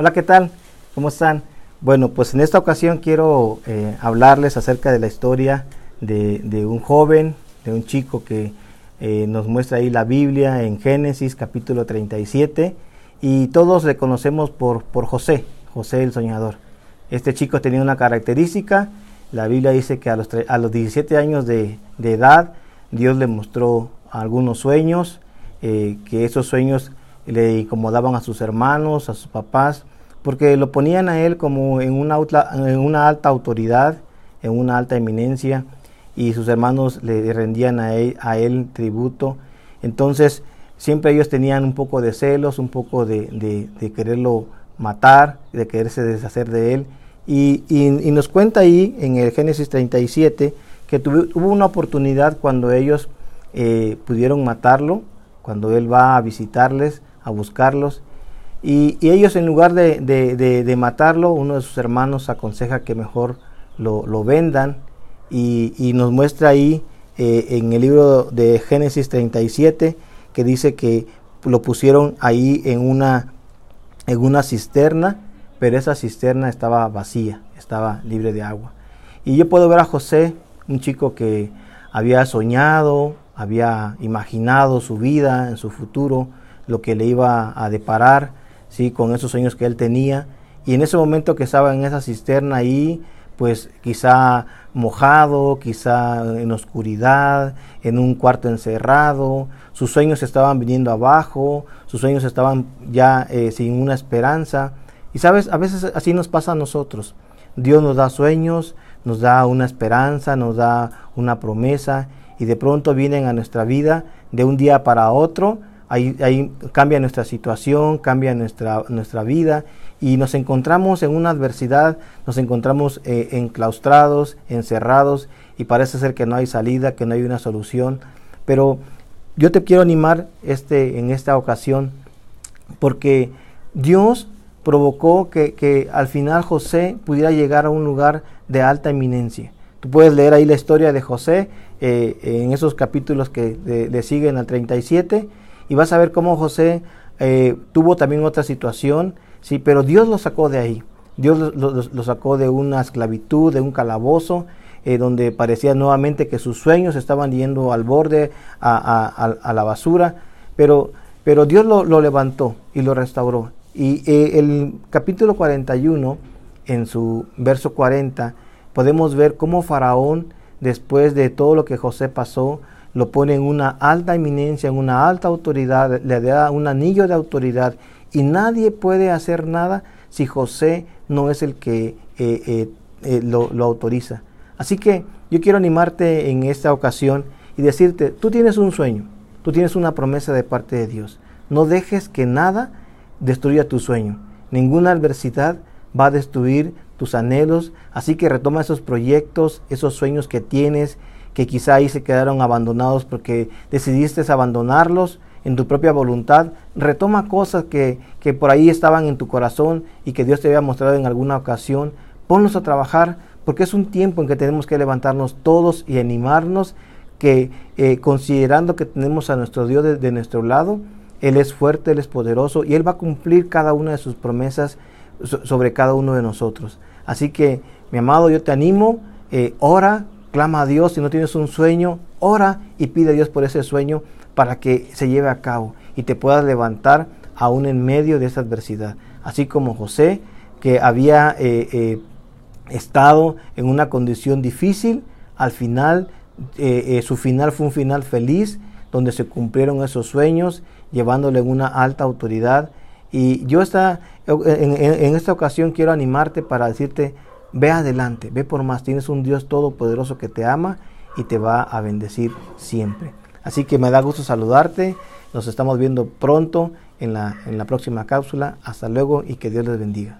Hola, ¿qué tal? ¿Cómo están? Bueno, pues en esta ocasión quiero eh, hablarles acerca de la historia de, un joven, de un chico que eh, nos muestra ahí la Biblia en Génesis capítulo 37 y todos le conocemos por, por José, José el soñador. Este chico tenía una característica, la Biblia dice que a los, a los 17 años de, edad Dios le mostró algunos sueños, eh, que esos sueños le incomodaban a sus hermanos, a sus papás, porque lo ponían a él como en una, en una alta autoridad, en una alta eminencia, y sus hermanos le rendían a él, a él tributo. Entonces, siempre ellos tenían un poco de celos, un poco de, quererlo matar, de quererse deshacer de él. Y, nos cuenta ahí en el Génesis 37 que tuvo, una oportunidad cuando ellos eh, pudieron matarlo, cuando él va a visitarles, a buscarlos. Y, ellos en lugar de, matarlo, uno de sus hermanos aconseja que mejor lo, vendan y, nos muestra ahí eh, en el libro de Génesis 37 que dice que lo pusieron ahí en una, en una cisterna, pero esa cisterna estaba vacía, estaba libre de agua. Y yo puedo ver a José, un chico que había soñado, había imaginado su vida, en su futuro, lo que le iba a deparar, ¿sí? con esos sueños que él tenía. Y en ese momento que estaba en esa cisterna ahí, pues quizá mojado, quizá en oscuridad, en un cuarto encerrado, sus sueños estaban viniendo abajo, sus sueños estaban ya eh, sin una esperanza. Y sabes, a veces así nos pasa a nosotros. Dios nos da sueños, nos da una esperanza, nos da una promesa y de pronto vienen a nuestra vida de un día para otro ahí, cambia nuestra situación, cambia nuestra, nuestra vida y nos encontramos en una adversidad, nos encontramos eh, enclaustrados, encerrados y parece ser que no hay salida, que no hay una solución. Pero yo te quiero animar este, en esta ocasión porque Dios provocó que, al final José pudiera llegar a un lugar de alta eminencia. Tú puedes leer ahí la historia de José eh, en esos capítulos que le siguen al 37 y vas a ver cómo José eh, tuvo también otra situación, sí, pero Dios lo sacó de ahí. Dios lo, sacó de una esclavitud, de un calabozo, eh, donde parecía nuevamente que sus sueños estaban yendo al borde, a, la basura, pero, pero Dios lo, levantó y lo restauró. Y eh, el capítulo 41, en su verso 40, podemos ver cómo Faraón, después de todo lo que José pasó, lo pone en una alta eminencia, en una alta autoridad, le da un anillo de autoridad y nadie puede hacer nada si José no es el que eh, eh, eh, lo, lo autoriza. Así que yo quiero animarte en esta ocasión y decirte, tú tienes un sueño, tú tienes una promesa de parte de Dios. No dejes que nada destruya tu sueño. Ninguna adversidad va a destruir tus anhelos. Así que retoma esos proyectos, esos sueños que tienes, que quizá ahí se quedaron abandonados porque decidiste abandonarlos en tu propia voluntad. Retoma cosas que, que por ahí estaban en tu corazón y que Dios te había mostrado en alguna ocasión. Ponlos a trabajar porque es un tiempo en que tenemos que levantarnos todos y animarnos que eh, considerando que tenemos a nuestro Dios de, nuestro lado, Él es fuerte, Él es poderoso y Él va a cumplir cada una de sus promesas sobre cada uno de nosotros. Así que, mi amado, yo te animo, eh, ora, clama a Dios, si no tienes un sueño, ora y pide a Dios por ese sueño para que se lleve a cabo y te puedas levantar aún en medio de esa adversidad. Así como José, que había eh, eh, estado en una condición difícil, al final, su final fue un final feliz, donde se cumplieron esos sueños, llevándole una alta autoridad. Y yo esta, en esta ocasión quiero animarte para decirte, Ve adelante, ve por más. Tienes un Dios todopoderoso que te ama y te va a bendecir siempre. Así que me da gusto saludarte. Nos estamos viendo pronto en la, en la próxima cápsula. Hasta luego y que Dios les bendiga.